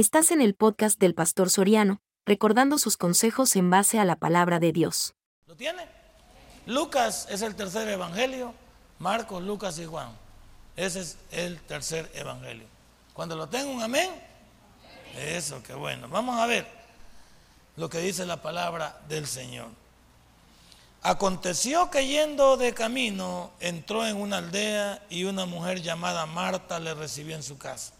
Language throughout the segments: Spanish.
Estás en el podcast del Pastor Soriano, recordando sus consejos en base a la palabra de Dios. ¿Lo tiene? Lucas es el tercer evangelio, Marcos, Lucas y Juan. Ese es el tercer evangelio. Cuando lo tengo, un amén. Eso, qué bueno. Vamos a ver lo que dice la palabra del Señor. Aconteció que yendo de camino entró en una aldea y una mujer llamada Marta le recibió en su casa.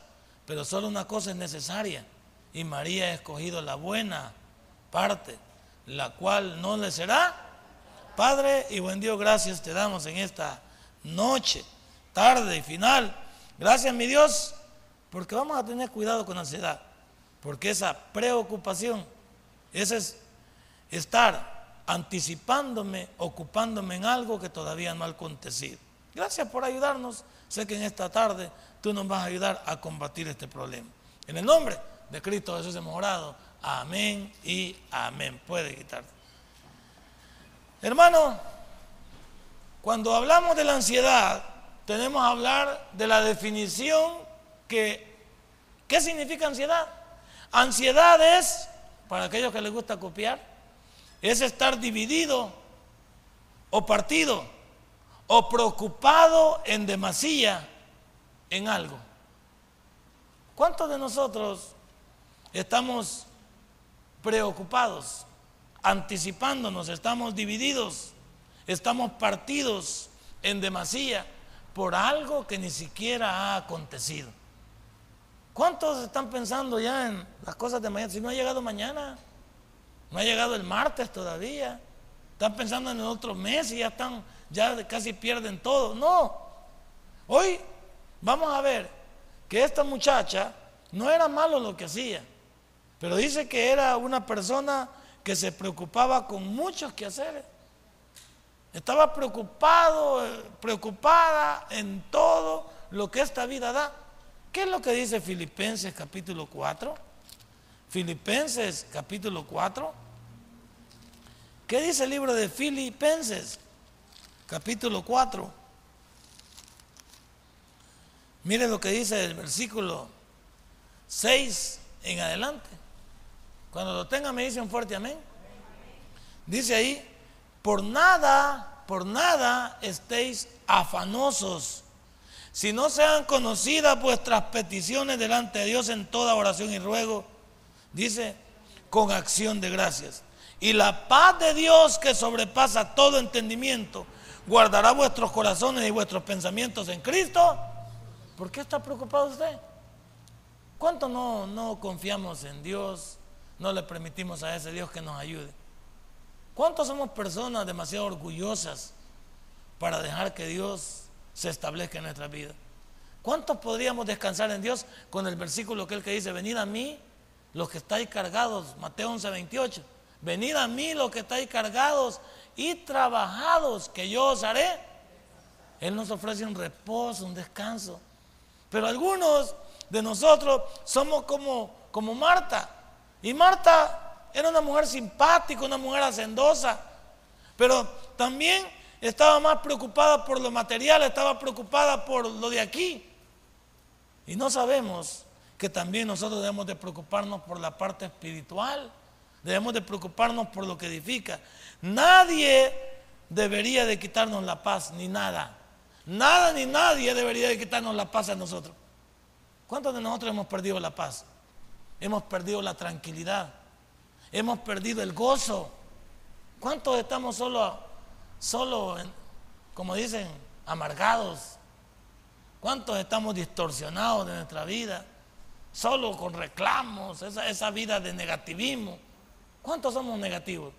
pero solo una cosa es necesaria. Y María ha escogido la buena parte, la cual no le será. Padre y buen Dios, gracias te damos en esta noche, tarde y final. Gracias mi Dios, porque vamos a tener cuidado con ansiedad, porque esa preocupación, ese es estar anticipándome, ocupándome en algo que todavía no ha acontecido. Gracias por ayudarnos. Sé que en esta tarde tú nos vas a ayudar a combatir este problema. En el nombre de Cristo Jesús hemos orado. Amén y amén. Puede quitar. Hermano, cuando hablamos de la ansiedad, tenemos que hablar de la definición que, ¿qué significa ansiedad? Ansiedad es, para aquellos que les gusta copiar, es estar dividido o partido o preocupado en demasía en algo. ¿Cuántos de nosotros estamos preocupados, anticipándonos, estamos divididos, estamos partidos en demasía por algo que ni siquiera ha acontecido? ¿Cuántos están pensando ya en las cosas de mañana? Si no ha llegado mañana. No ha llegado el martes todavía. Están pensando en el otro mes y ya están, ya casi pierden todo. No. Hoy vamos a ver que esta muchacha no era malo lo que hacía, pero dice que era una persona que se preocupaba con muchos quehaceres. Estaba preocupado, preocupada en todo lo que esta vida da. ¿Qué es lo que dice Filipenses capítulo 4? Filipenses capítulo 4. ¿Qué dice el libro de Filipenses capítulo 4? Mire lo que dice el versículo 6 en adelante. Cuando lo tenga me dice un fuerte amén. Dice ahí, por nada, por nada estéis afanosos, si no sean conocidas vuestras peticiones delante de Dios en toda oración y ruego Dice, con acción de gracias. Y la paz de Dios que sobrepasa todo entendimiento, guardará vuestros corazones y vuestros pensamientos en Cristo. ¿Por qué está preocupado usted? ¿Cuánto no, no confiamos en Dios? No le permitimos a ese Dios que nos ayude. ¿Cuántos somos personas demasiado orgullosas para dejar que Dios se establezca en nuestra vida? ¿Cuántos podríamos descansar en Dios con el versículo que él que dice, venid a mí los que estáis cargados, Mateo 11, 28. Venid a mí los que estáis cargados y trabajados, que yo os haré. Él nos ofrece un reposo, un descanso. Pero algunos de nosotros somos como, como Marta. Y Marta era una mujer simpática, una mujer hacendosa. Pero también estaba más preocupada por lo material, estaba preocupada por lo de aquí. Y no sabemos que también nosotros debemos de preocuparnos por la parte espiritual, debemos de preocuparnos por lo que edifica. Nadie debería de quitarnos la paz, ni nada. Nada ni nadie debería de quitarnos la paz a nosotros. ¿Cuántos de nosotros hemos perdido la paz? Hemos perdido la tranquilidad. Hemos perdido el gozo. ¿Cuántos estamos solo, solo como dicen, amargados? ¿Cuántos estamos distorsionados de nuestra vida? solo con reclamos, esa, vida de negativismo. ¿Cuántos somos negativos?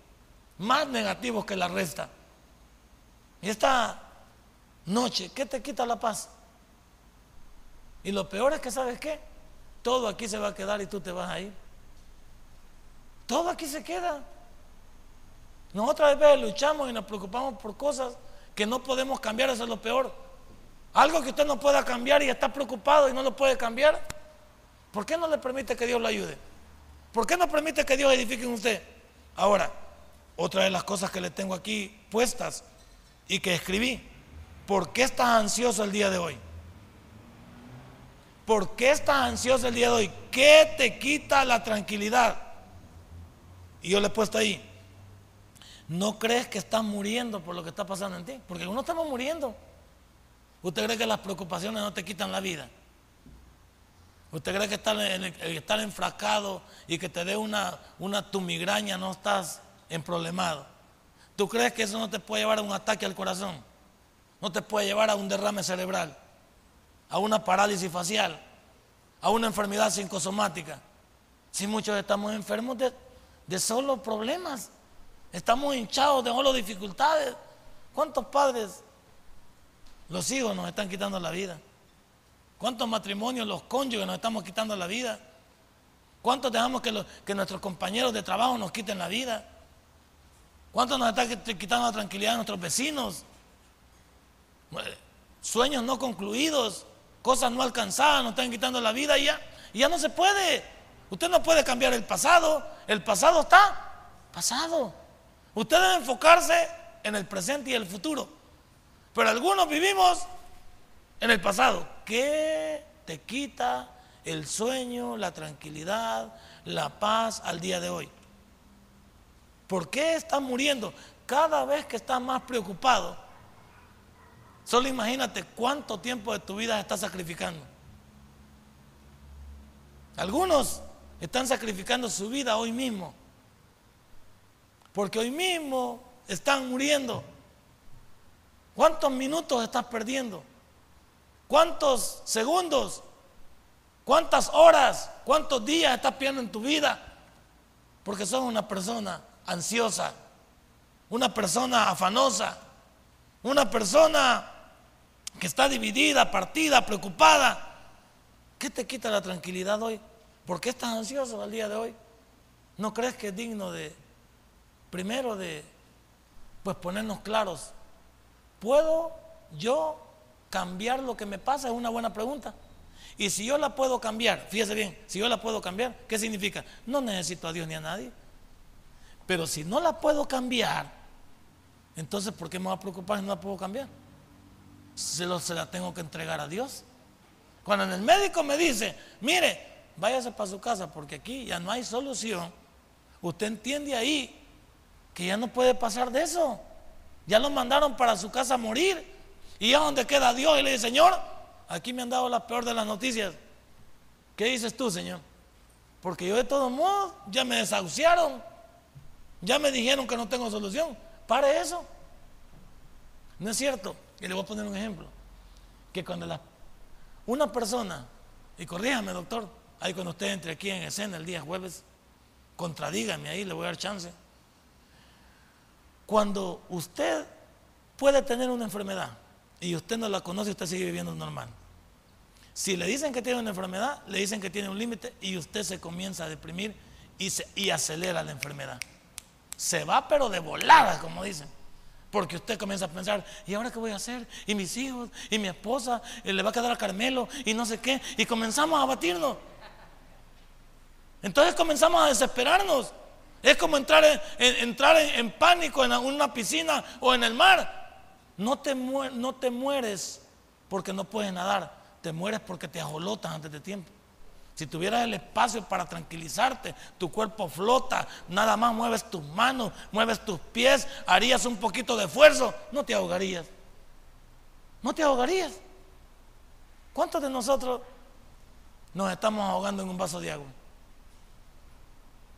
Más negativos que la resta. Y esta noche, ¿qué te quita la paz? Y lo peor es que, ¿sabes qué? todo aquí se va a quedar y tú te vas a ir. Todo aquí se queda. Nosotros a veces luchamos y nos preocupamos por cosas que no podemos cambiar, eso es lo peor. Algo que usted no pueda cambiar y está preocupado y no lo puede cambiar. ¿Por qué no le permite que Dios lo ayude? ¿Por qué no permite que Dios edifique en usted? Ahora, otra de las cosas que le tengo aquí puestas y que escribí. ¿Por qué estás ansioso el día de hoy? ¿Por qué estás ansioso el día de hoy? ¿Qué te quita la tranquilidad? Y yo le he puesto ahí. ¿No crees que estás muriendo por lo que está pasando en ti? Porque uno estamos muriendo. ¿Usted cree que las preocupaciones no te quitan la vida? ¿Usted cree que estar, estar enfrascado y que te dé una, una tu no estás problemado? ¿Tú crees que eso no te puede llevar a un ataque al corazón? No te puede llevar a un derrame cerebral, a una parálisis facial, a una enfermedad psicosomática. Si muchos estamos enfermos de, de solo problemas, estamos hinchados de solo dificultades. ¿Cuántos padres, los hijos nos están quitando la vida? ¿Cuántos matrimonios, los cónyuges nos estamos quitando la vida? ¿Cuántos dejamos que, que nuestros compañeros de trabajo nos quiten la vida? ¿Cuántos nos están quitando la tranquilidad de nuestros vecinos? Sueños no concluidos, cosas no alcanzadas, nos están quitando la vida y ya, y ya no se puede. Usted no puede cambiar el pasado, el pasado está pasado. Usted debe enfocarse en el presente y el futuro. Pero algunos vivimos en el pasado. ¿Qué te quita el sueño, la tranquilidad, la paz al día de hoy? ¿Por qué estás muriendo? Cada vez que estás más preocupado, solo imagínate cuánto tiempo de tu vida estás sacrificando. Algunos están sacrificando su vida hoy mismo, porque hoy mismo están muriendo. ¿Cuántos minutos estás perdiendo? ¿Cuántos segundos? ¿Cuántas horas? ¿Cuántos días estás perdiendo en tu vida? Porque sos una persona ansiosa, una persona afanosa, una persona que está dividida, partida, preocupada. ¿Qué te quita la tranquilidad hoy? ¿Por qué estás ansioso al día de hoy? ¿No crees que es digno de, primero, de, pues ponernos claros? ¿Puedo yo cambiar lo que me pasa? Es una buena pregunta. Y si yo la puedo cambiar, fíjese bien, si yo la puedo cambiar, ¿qué significa? No necesito a Dios ni a nadie. Pero si no la puedo cambiar, entonces ¿por qué me voy a preocupar si no la puedo cambiar? Se, lo, se la tengo que entregar a Dios. Cuando el médico me dice, mire, váyase para su casa porque aquí ya no hay solución, usted entiende ahí que ya no puede pasar de eso. Ya lo mandaron para su casa a morir. Y ya donde queda Dios y le dice, Señor, aquí me han dado la peor de las noticias. ¿Qué dices tú, Señor? Porque yo de todos modos ya me desahuciaron. Ya me dijeron que no tengo solución. Pare eso. No es cierto. Y le voy a poner un ejemplo. Que cuando la, una persona, y corríjame doctor, ahí cuando usted entre aquí en escena el día jueves, contradígame ahí, le voy a dar chance. Cuando usted puede tener una enfermedad y usted no la conoce, usted sigue viviendo normal. Si le dicen que tiene una enfermedad, le dicen que tiene un límite y usted se comienza a deprimir y, acelera la enfermedad se va pero de volada, como dicen. Porque usted comienza a pensar, ¿y ahora qué voy a hacer? ¿Y mis hijos? ¿Y mi esposa? ¿Le va a quedar a Carmelo? ¿Y no sé qué? Y comenzamos a batirnos. Entonces comenzamos a desesperarnos. Es como entrar en, entrar en, pánico en una piscina o en el mar. No te, no te mueres porque no puedes nadar. Te mueres porque te ajolotas antes de tiempo. Si tuvieras el espacio para tranquilizarte, tu cuerpo flota, nada más mueves tus manos, mueves tus pies, harías un poquito de esfuerzo, no te ahogarías. No te ahogarías. ¿Cuántos de nosotros nos estamos ahogando en un vaso de agua?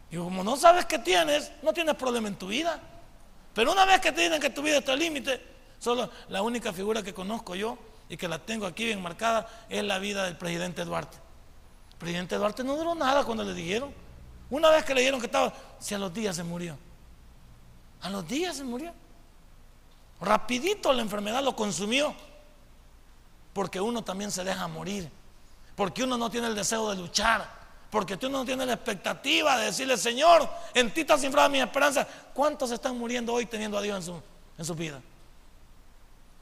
Y como no sabes qué tienes, no tienes problema en tu vida. Pero una vez que te dicen que tu vida está al límite, solo la única figura que conozco yo y que la tengo aquí bien marcada es la vida del presidente Duarte presidente Duarte no duró nada cuando le dijeron. Una vez que le dijeron que estaba, si a los días se murió. A los días se murió. Rapidito la enfermedad lo consumió. Porque uno también se deja morir. Porque uno no tiene el deseo de luchar. Porque tú no tienes la expectativa de decirle, Señor, en ti está cifrada mi esperanza. ¿Cuántos están muriendo hoy teniendo a Dios en su, en su vida?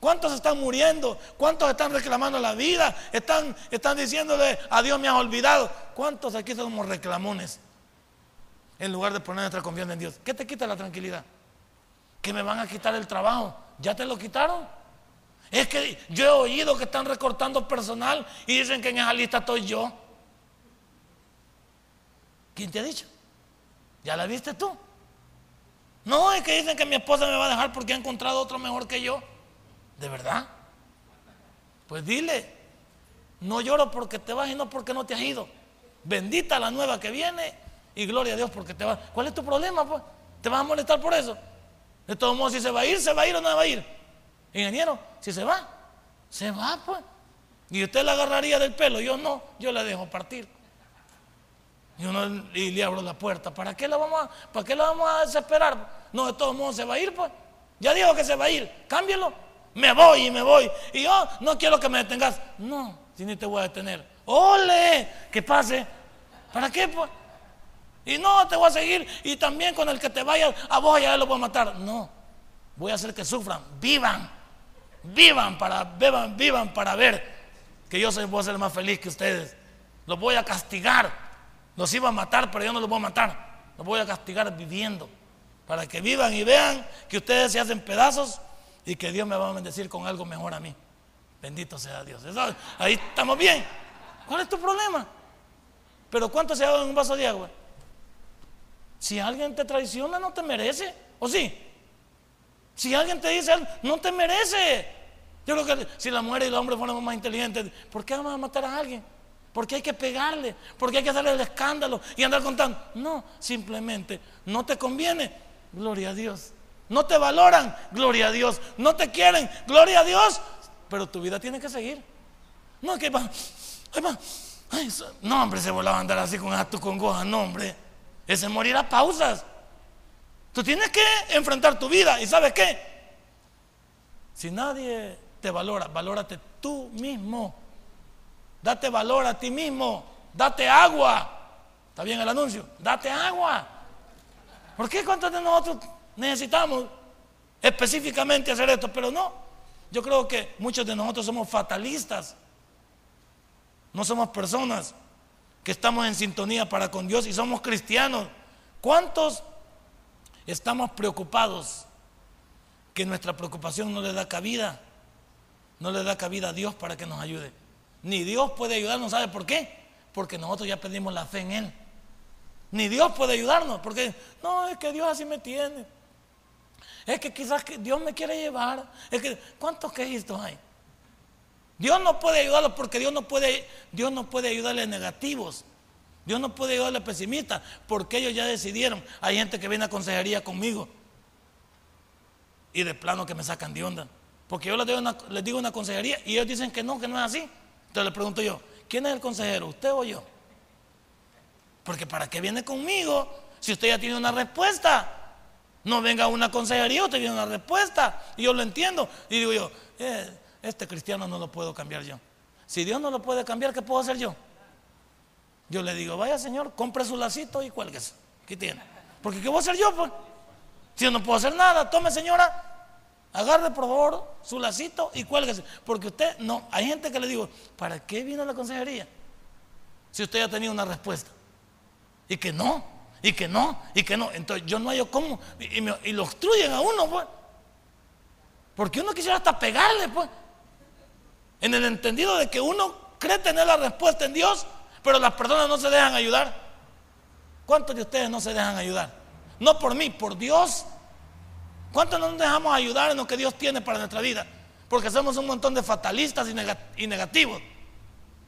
¿Cuántos están muriendo? ¿Cuántos están reclamando la vida? Están, están diciéndole, a Dios me has olvidado. ¿Cuántos aquí somos reclamones? En lugar de poner nuestra confianza en Dios. ¿Qué te quita la tranquilidad? Que me van a quitar el trabajo. ¿Ya te lo quitaron? Es que yo he oído que están recortando personal y dicen que en esa lista estoy yo. ¿Quién te ha dicho? ¿Ya la viste tú? No, es que dicen que mi esposa me va a dejar porque ha encontrado otro mejor que yo. ¿De verdad? Pues dile, no lloro porque te vas y no porque no te has ido. Bendita la nueva que viene y gloria a Dios porque te vas. ¿Cuál es tu problema, pues? ¿Te vas a molestar por eso? De todos modos, si se va a ir, se va a ir o no va a ir. Ingeniero, si se va, se va, pues. Y usted la agarraría del pelo, yo no, yo la dejo partir. Yo no, y le abro la puerta. ¿Para qué la vamos a, para qué la vamos a desesperar? No, de todos modos se va a ir, pues. Ya dijo que se va a ir, cámbielo me voy y me voy. Y yo no quiero que me detengas. No, si ni te voy a detener. ¡Ole! Que pase. ¿Para qué? Pues? Y no, te voy a seguir. Y también con el que te vaya a vos ya lo voy a matar. No, voy a hacer que sufran. Vivan. Vivan para, vivan, vivan para ver que yo voy a ser más feliz que ustedes. Los voy a castigar. Los iba a matar, pero yo no los voy a matar. Los voy a castigar viviendo. Para que vivan y vean que ustedes se hacen pedazos y que Dios me va a bendecir con algo mejor a mí. Bendito sea Dios. ahí estamos bien. ¿Cuál es tu problema? Pero ¿cuánto se dado en un vaso de agua? Si alguien te traiciona, no te merece. ¿O sí? Si alguien te dice, no te merece. Yo creo que si la mujer y el hombre fuéramos más inteligentes, ¿por qué vamos a matar a alguien? ¿Por qué hay que pegarle? ¿Por qué hay que hacerle el escándalo y andar contando? No, simplemente no te conviene. Gloria a Dios. No te valoran, gloria a Dios. No te quieren, gloria a Dios. Pero tu vida tiene que seguir. No, que va, no, hombre, se volaba a andar así con con congoja. No, hombre. Ese morir a pausas. Tú tienes que enfrentar tu vida. ¿Y sabes qué? Si nadie te valora, valórate tú mismo. Date valor a ti mismo. Date agua. ¿Está bien el anuncio? Date agua. ¿Por qué cuántos de nosotros necesitamos específicamente hacer esto, pero no. Yo creo que muchos de nosotros somos fatalistas. No somos personas que estamos en sintonía para con Dios y somos cristianos. ¿Cuántos estamos preocupados que nuestra preocupación no le da cabida? No le da cabida a Dios para que nos ayude. Ni Dios puede ayudarnos, ¿sabe por qué? Porque nosotros ya perdimos la fe en Él. Ni Dios puede ayudarnos, porque no, es que Dios así me tiene. Es que quizás Dios me quiere llevar. Es que, ¿cuántos quejistas hay? Dios no puede ayudarlos porque Dios no puede, Dios no puede ayudarle negativos. Dios no puede ayudarle pesimistas porque ellos ya decidieron. Hay gente que viene a consejería conmigo y de plano que me sacan de onda. Porque yo les digo, una, les digo una consejería y ellos dicen que no, que no es así. Entonces le pregunto yo, ¿quién es el consejero? ¿Usted o yo? Porque ¿para qué viene conmigo si usted ya tiene una respuesta? No venga una consejería, usted viene una respuesta. Y yo lo entiendo. Y digo yo, eh, este cristiano no lo puedo cambiar yo. Si Dios no lo puede cambiar, ¿qué puedo hacer yo? Yo le digo, vaya Señor, compre su lacito y cuélguese. ¿Qué tiene? Porque ¿qué voy a hacer yo? Pues? Si yo no puedo hacer nada, tome señora, agarre por favor su lacito y cuélguese. Porque usted, no, hay gente que le digo, ¿para qué vino la consejería? Si usted ya tenido una respuesta. Y que no, y que no, y que no. Entonces yo no hallo cómo. Y, lo obstruyen a uno, pues. Porque uno quisiera hasta pegarle, pues. En el entendido de que uno cree tener la respuesta en Dios, pero las personas no se dejan ayudar. ¿Cuántos de ustedes no se dejan ayudar? No por mí, por Dios. ¿Cuántos no nos dejamos ayudar en lo que Dios tiene para nuestra vida? Porque somos un montón de fatalistas y negativos.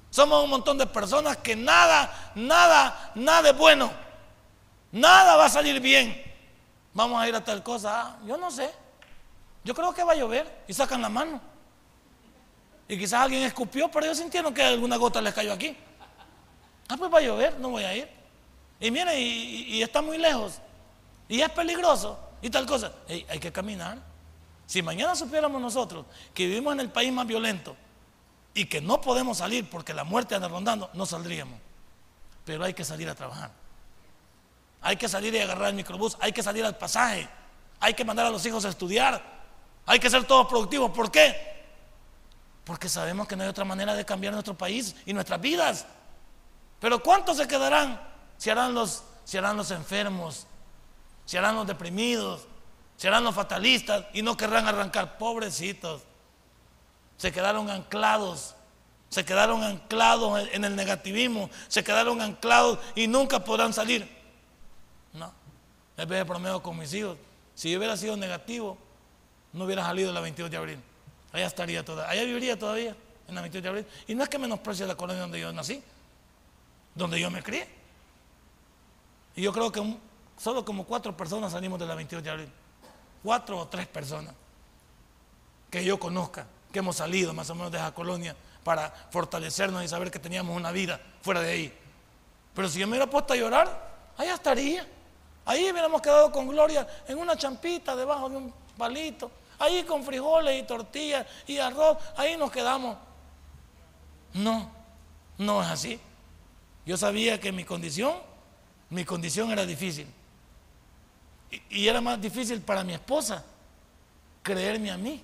Somos un montón de personas que nada, nada, nada es bueno. Nada va a salir bien. Vamos a ir a tal cosa. Ah, yo no sé. Yo creo que va a llover. Y sacan la mano. Y quizás alguien escupió, pero ellos sintieron que alguna gota les cayó aquí. Ah, pues va a llover, no voy a ir. Y mire, y, está muy lejos. Y es peligroso. Y tal cosa. hay que caminar. Si mañana supiéramos nosotros que vivimos en el país más violento, y que no podemos salir porque la muerte anda rondando, no saldríamos. Pero hay que salir a trabajar. Hay que salir y agarrar el microbús, hay que salir al pasaje, hay que mandar a los hijos a estudiar, hay que ser todos productivos. ¿Por qué? Porque sabemos que no hay otra manera de cambiar nuestro país y nuestras vidas. Pero ¿cuántos se quedarán? Si harán los, los enfermos, si harán los deprimidos, si harán los fatalistas y no querrán arrancar. Pobrecitos. Se quedaron anclados. Se quedaron anclados en el negativismo. Se quedaron anclados y nunca podrán salir. No. Es de promedio con mis hijos. Si yo hubiera sido negativo, no hubiera salido la 22 de abril. Allá estaría todavía. Allá viviría todavía en la 22 de abril. Y no es que menosprecie la colonia donde yo nací, donde yo me crié. Y yo creo que solo como cuatro personas salimos de la 22 de abril. Cuatro o tres personas que yo conozca que hemos salido más o menos de esa colonia para fortalecernos y saber que teníamos una vida fuera de ahí. Pero si yo me hubiera puesto a llorar, allá estaría. Ahí hubiéramos quedado con gloria en una champita debajo de un palito. Ahí con frijoles y tortillas y arroz. Ahí nos quedamos. No, no es así. Yo sabía que mi condición, mi condición era difícil. Y, y era más difícil para mi esposa creerme a mí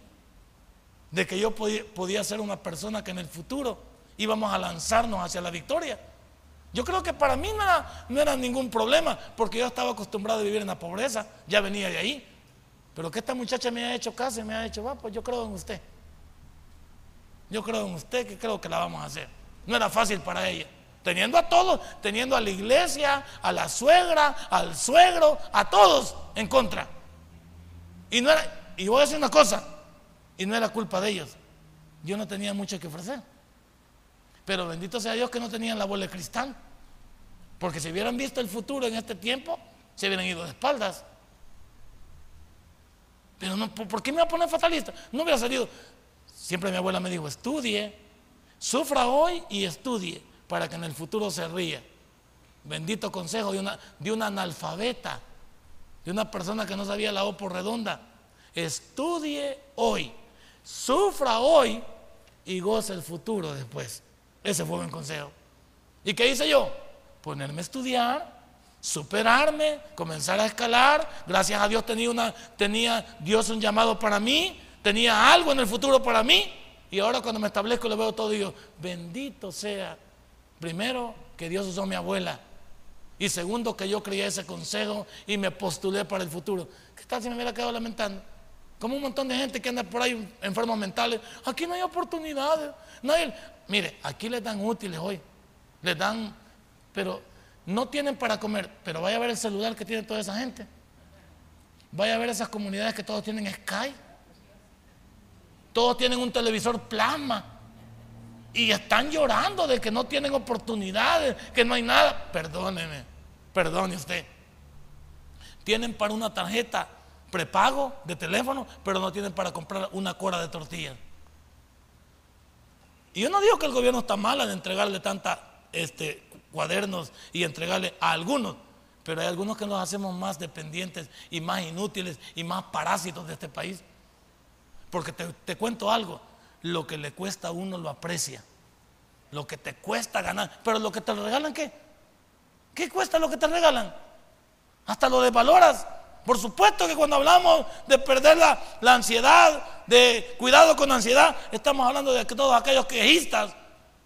de que yo podía, ser una persona que en el futuro íbamos a lanzarnos hacia la victoria. Yo creo que para mí no era, ningún problema, porque yo estaba acostumbrado a vivir en la pobreza, ya venía de ahí. Pero que esta muchacha me ha hecho caso y me ha dicho, va, pues yo creo en usted. Yo creo en usted que creo que la vamos a hacer. No era fácil para ella. Teniendo a todos, teniendo a la iglesia, a la suegra, al suegro, a todos en contra. Y no era, y voy a decir una cosa, y no era culpa de ellos. Yo no tenía mucho que ofrecer. Pero bendito sea Dios que no tenían la bola de cristal. Porque si hubieran visto el futuro en este tiempo, se hubieran ido de espaldas. Pero no, ¿por qué me va a poner fatalista? No hubiera salido. Siempre mi abuela me dijo, estudie, sufra hoy y estudie para que en el futuro se ría. Bendito consejo de una, de una analfabeta, de una persona que no sabía la O por redonda. Estudie hoy Sufra hoy y goce el futuro después. Ese fue buen consejo. ¿Y qué hice yo? Ponerme a estudiar, superarme, comenzar a escalar. Gracias a Dios tenía, una, tenía Dios un llamado para mí, tenía algo en el futuro para mí. Y ahora cuando me establezco lo veo todo digo, bendito sea. Primero, que Dios usó mi abuela. Y segundo, que yo creía ese consejo y me postulé para el futuro. ¿Qué tal si me hubiera quedado lamentando? Como un montón de gente que anda por ahí enfermos mentales. Aquí no hay oportunidades. No mire, aquí les dan útiles hoy. Les dan, pero no tienen para comer. Pero vaya a ver el celular que tiene toda esa gente. Vaya a ver esas comunidades que todos tienen Sky. Todos tienen un televisor plasma. Y están llorando de que no tienen oportunidades, que no hay nada. Perdóneme, perdone usted. Tienen para una tarjeta prepago de teléfono, pero no tienen para comprar una cora de tortillas. Y yo no digo que el gobierno está mal en entregarle tantos este, cuadernos y entregarle a algunos, pero hay algunos que nos hacemos más dependientes y más inútiles y más parásitos de este país. Porque te, te cuento algo, lo que le cuesta a uno lo aprecia, lo que te cuesta ganar, pero lo que te regalan, ¿qué? ¿Qué cuesta lo que te regalan? Hasta lo desvaloras. Por supuesto que cuando hablamos de perder la, ansiedad, de cuidado con la ansiedad, estamos hablando de todos aquellos quejistas,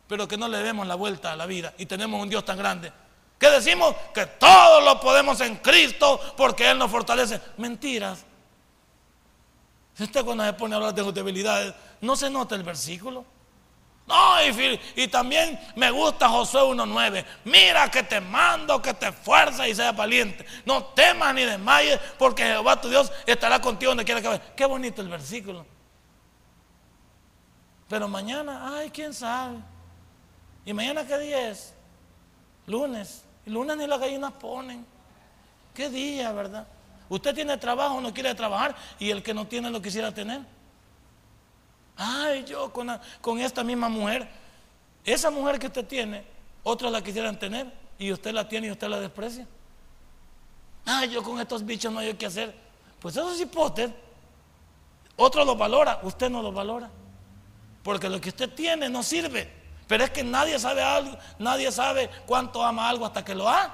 pero que no le demos la vuelta a la vida y tenemos un Dios tan grande. Que decimos que todo lo podemos en Cristo porque Él nos fortalece. Mentiras. Usted cuando se pone a hablar de sus debilidades, no se nota el versículo. No, y, también me gusta Josué 1.9. Mira que te mando, que te esfuerces y seas valiente. No temas ni desmayes, porque Jehová tu Dios estará contigo donde quiera que vayas. Qué bonito el versículo. Pero mañana, ay, quién sabe. ¿Y mañana qué día es? Lunes. Y lunes ni las gallinas ponen. ¿Qué día, verdad? Usted tiene trabajo, no quiere trabajar, y el que no tiene lo quisiera tener. Ay, yo con, esta misma mujer, esa mujer que usted tiene, otros la quisieran tener y usted la tiene y usted la desprecia. Ay, yo con estos bichos no hay qué hacer. Pues eso es hipótesis. Otro lo valora, usted no lo valora. Porque lo que usted tiene no sirve. Pero es que nadie sabe algo, nadie sabe cuánto ama algo hasta que lo ha.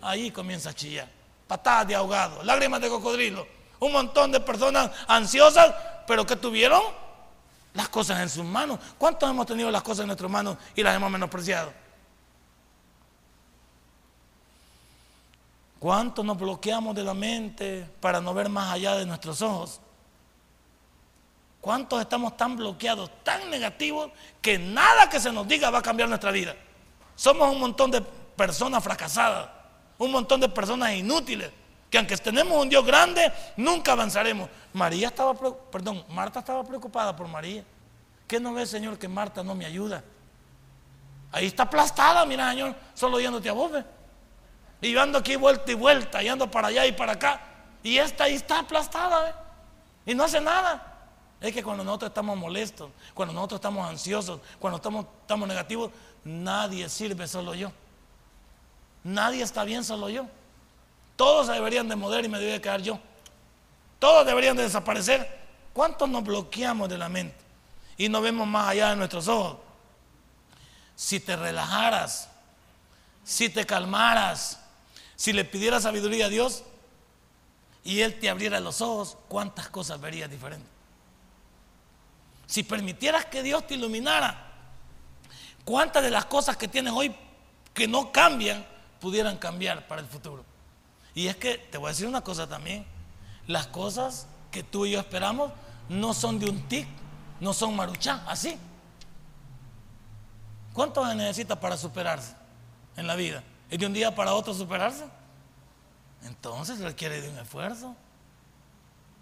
Ahí comienza a chillar. Patadas de ahogado, lágrimas de cocodrilo. Un montón de personas ansiosas, pero que tuvieron las cosas en sus manos. ¿Cuántos hemos tenido las cosas en nuestras manos y las hemos menospreciado? ¿Cuánto nos bloqueamos de la mente para no ver más allá de nuestros ojos? ¿Cuántos estamos tan bloqueados, tan negativos, que nada que se nos diga va a cambiar nuestra vida? Somos un montón de personas fracasadas, un montón de personas inútiles, que aunque tenemos un Dios grande, nunca avanzaremos. María estaba, perdón, Marta estaba preocupada por María. ¿Qué no ve, Señor, que Marta no me ayuda? Ahí está aplastada, mira, Señor, solo yéndote a vos, Y yo ando aquí vuelta y vuelta, y ando para allá y para acá. Y esta ahí está aplastada, ¿eh? Y no hace nada. Es que cuando nosotros estamos molestos, cuando nosotros estamos ansiosos, cuando estamos, estamos negativos, nadie sirve solo yo. Nadie está bien solo yo. Todos se deberían de mover y me debería quedar yo. Todos deberían de desaparecer. ¿Cuántos nos bloqueamos de la mente? Y no vemos más allá de nuestros ojos. Si te relajaras, si te calmaras, si le pidieras sabiduría a Dios y Él te abriera los ojos, ¿cuántas cosas verías diferentes? si permitieras que Dios te iluminara, ¿cuántas de las cosas que tienes hoy que no cambian pudieran cambiar para el futuro? Y es que te voy a decir una cosa también, las cosas que tú y yo esperamos no son de un tic, no son maruchá, así. ¿Cuánto se necesita para superarse en la vida? ¿Es de un día para otro superarse? Entonces requiere de un esfuerzo.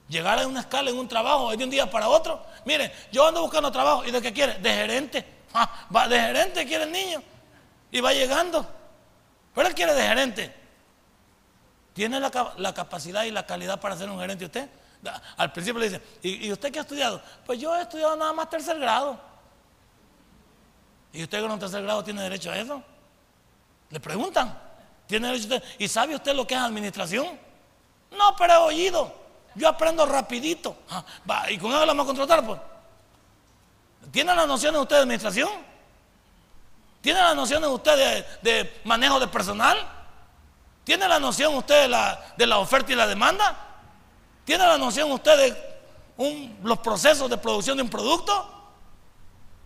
Llegar a una escala en un trabajo es de un día para otro. Mire, yo ando buscando trabajo. ¿Y de qué quiere? De gerente. Ah, va, de gerente quiere el niño. Y va llegando. Pero él quiere de gerente. ¿Tiene la, capacidad y la calidad para ser un gerente usted? Al principio le dice, ¿y, usted qué ha estudiado? Pues yo he estudiado nada más tercer grado. ¿Y usted con un tercer grado tiene derecho a eso? Le preguntan, ¿tiene derecho usted? ¿Y sabe usted lo que es administración? No, pero he oído. Yo aprendo rapidito. Ah, ¿Y con eso la vamos a contratar? Pues? ¿Tienen las nociones usted de administración? ¿Tiene las nociones usted de, manejo de personal? ¿Tiene la noción usted de la, oferta y la demanda? ¿Tiene la noción usted de los procesos de producción de un producto?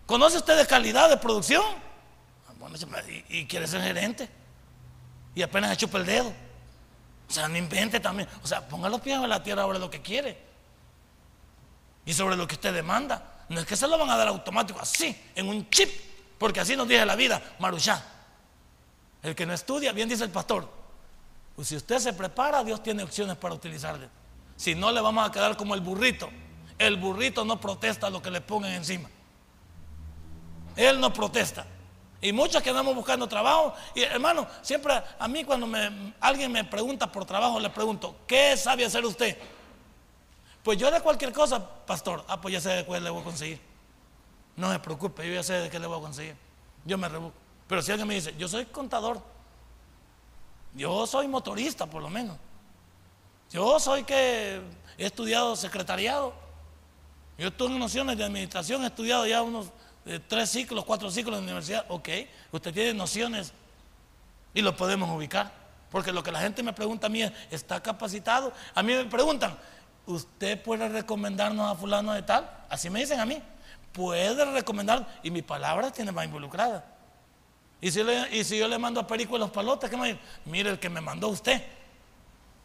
¿Conoce usted de calidad de producción? Ah, y, y quiere ser gerente. Y apenas se chupa el dedo. O sea, no invente también. O sea, ponga los pies en la tierra sobre lo que quiere. Y sobre lo que usted demanda. No es que se lo van a dar automático, así, en un chip. Porque así nos dice la vida, Maruchá. El que no estudia, bien dice el pastor. Pues si usted se prepara, Dios tiene opciones para utilizarle. Si no, le vamos a quedar como el burrito. El burrito no protesta lo que le pongan encima. Él no protesta. Y muchos que andamos buscando trabajo. Y hermano, siempre a mí cuando alguien me pregunta por trabajo, le pregunto, ¿qué sabe hacer usted? Pues yo de cualquier cosa, pastor, ah, pues ya sé de cuál le voy a conseguir. No se preocupe, yo ya sé de qué le voy a conseguir. Yo me rebusco. Pero si alguien me dice, yo soy contador, yo soy motorista por lo menos, yo soy que he estudiado secretariado, yo tengo nociones de administración, he estudiado ya unos tres ciclos, cuatro ciclos en universidad, ok, usted tiene nociones y lo podemos ubicar. Porque lo que la gente me pregunta a mí es, ¿está capacitado? A mí me preguntan, ¿usted puede recomendarnos a fulano de tal? Así me dicen a mí. Puede recomendar, y mi palabra tiene más involucrada. Y si, yo le mando a Perico los palotes, ¿qué me dice? Mire, el que me mandó usted,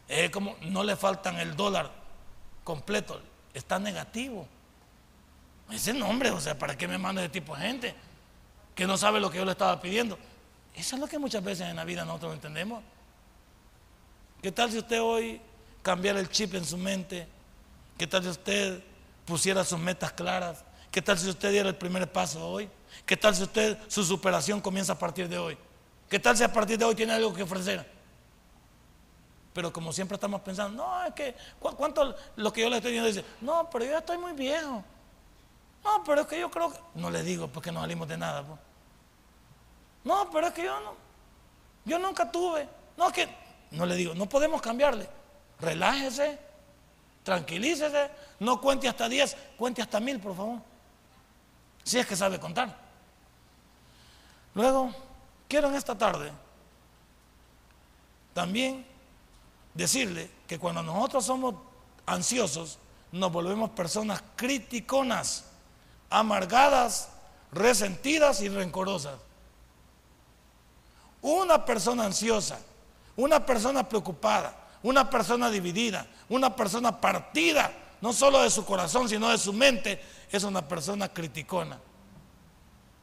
es como, no le faltan el dólar completo, está negativo. Ese nombre, o sea, ¿para qué me manda ese tipo de gente? Que no sabe lo que yo le estaba pidiendo. Eso es lo que muchas veces en la vida nosotros entendemos. ¿Qué tal si usted hoy cambiara el chip en su mente? ¿Qué tal si usted pusiera sus metas claras? ¿Qué tal si usted diera el primer paso hoy? ¿Qué tal si usted su superación comienza a partir de hoy? ¿Qué tal si a partir de hoy tiene algo que ofrecer? Pero como siempre estamos pensando, no, es que, ¿cuánto lo que yo le estoy diciendo? No, pero yo estoy muy viejo. No, pero es que yo creo que. No le digo porque no salimos de nada. No, pero es que yo no. Yo nunca tuve. No, es que. No le digo, no podemos cambiarle. Relájese, tranquilícese, no cuente hasta 10, cuente hasta mil, por favor. Si es que sabe contar. Luego, quiero en esta tarde también decirle que cuando nosotros somos ansiosos, nos volvemos personas criticonas, amargadas, resentidas y rencorosas. Una persona ansiosa, una persona preocupada, una persona dividida, una persona partida, no solo de su corazón, sino de su mente, es una persona criticona.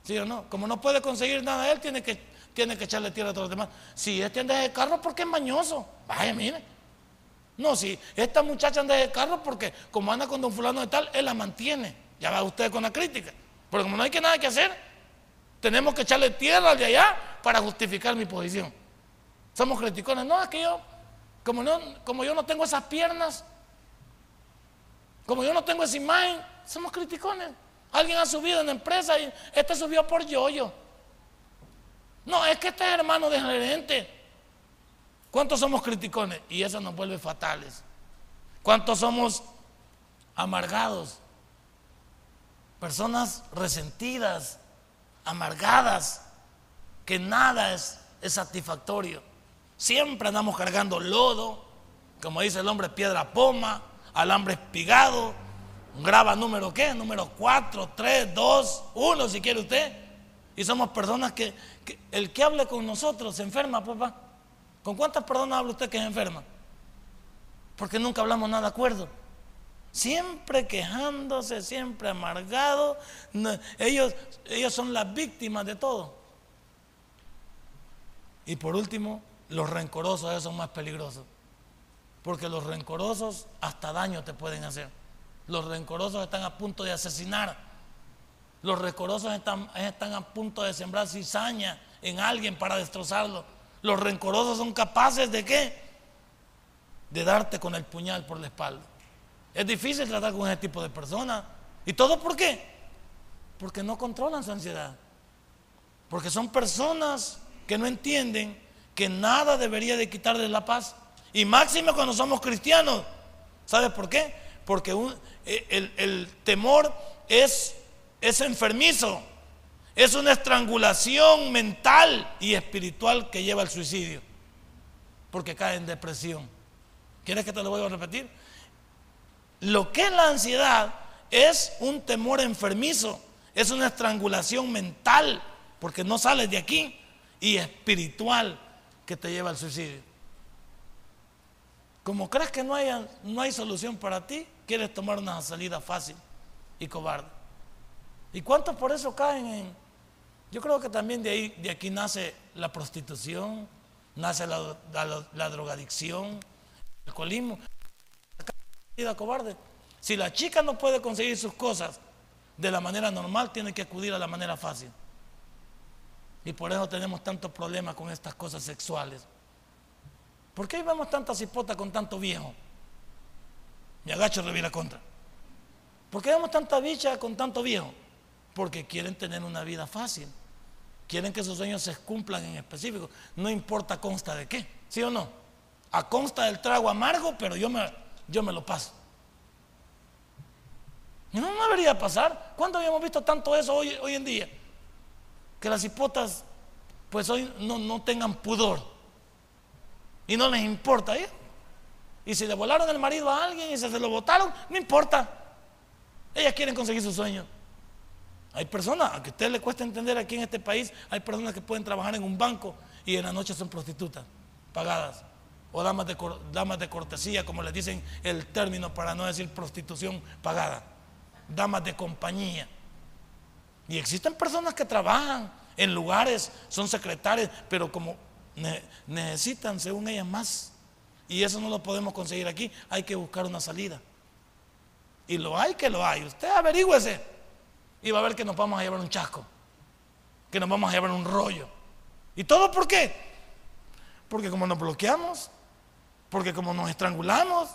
¿Sí o no? Como no puede conseguir nada, él tiene que, tiene que echarle tierra a todos los demás. Si este anda de carro porque es mañoso, vaya, mire. No, si esta muchacha anda de carro porque como anda con don fulano de tal, él la mantiene. Ya va usted con la crítica. Pero como no hay que nada que hacer, tenemos que echarle tierra de allá para justificar mi posición. Somos criticones. No, es que yo, como, no, como yo no tengo esas piernas, como yo no tengo esa imagen, somos criticones. Alguien ha subido en empresa y este subió por yoyo. No, es que este es hermano de gerente. ¿Cuántos somos criticones? Y eso nos vuelve fatales. ¿Cuántos somos amargados? Personas resentidas, amargadas, que nada es, satisfactorio. Siempre andamos cargando lodo, como dice el hombre, piedra poma, alambre espigado, graba número qué, número 4, 3, 2, 1 si quiere usted. Y somos personas que, el que hable con nosotros se enferma, papá. ¿Con cuántas personas habla usted que se enferma? Porque nunca hablamos nada de acuerdo. Siempre quejándose, siempre amargado. ellos, ellos son las víctimas de todo. Y por último, los rencorosos, esos son más peligrosos. Porque los rencorosos hasta daño te pueden hacer. Los rencorosos están a punto de asesinar. Los rencorosos están, están a punto de sembrar cizaña en alguien para destrozarlo. Los rencorosos son capaces de qué? De darte con el puñal por la espalda. Es difícil tratar con ese tipo de personas. ¿Y todo por qué? Porque no controlan su ansiedad. Porque son personas que no entienden que nada debería de quitarles la paz. Y máximo cuando somos cristianos. ¿Sabes por qué? Porque e, el, temor es, es enfermizo. Es una estrangulación mental y espiritual que lleva al suicidio. Porque cae en depresión. ¿Quieres que te lo voy a repetir? Lo que es la ansiedad es un temor enfermizo, es una estrangulación mental, porque no sales de aquí, y espiritual que te lleva al suicidio. Como crees que no hay, no hay solución para ti, quieres tomar una salida fácil y cobarde. ¿Y cuántos por eso caen en.? Yo creo que también de, ahí, de aquí nace la prostitución, nace la, drogadicción, el alcoholismo cobarde. Si la chica no puede conseguir sus cosas de la manera normal, tiene que acudir a la manera fácil. Y por eso tenemos tantos problemas con estas cosas sexuales. ¿Por qué vemos tantas hipotas con tanto viejo? Me agacho revira contra. ¿Por qué vemos tanta bicha con tanto viejo? Porque quieren tener una vida fácil. Quieren que sus sueños se cumplan en específico. No importa consta de qué, ¿sí o no? A consta del trago amargo, pero yo me, yo me lo paso. Y no, debería pasar. ¿Cuándo habíamos visto tanto eso hoy, hoy en día? Que las hipotas, pues hoy no, no tengan pudor. Y no les importa. ¿eh? Y si le volaron el marido a alguien y se, se lo botaron, no importa. Ellas quieren conseguir su sueño. Hay personas, a que a usted le cuesta entender aquí en este país, hay personas que pueden trabajar en un banco y en la noche son prostitutas, pagadas o damas de cortesía, como les dicen el término para no decir prostitución pagada, damas de compañía. Y existen personas que trabajan en lugares, son secretarias, pero como necesitan, según ellas, más. Y eso no lo podemos conseguir aquí, hay que buscar una salida. Y lo hay que lo hay. Usted averígüese y va a ver que nos vamos a llevar un chasco, que nos vamos a llevar un rollo. ¿Y todo por qué? Porque como nos bloqueamos, porque como nos estrangulamos,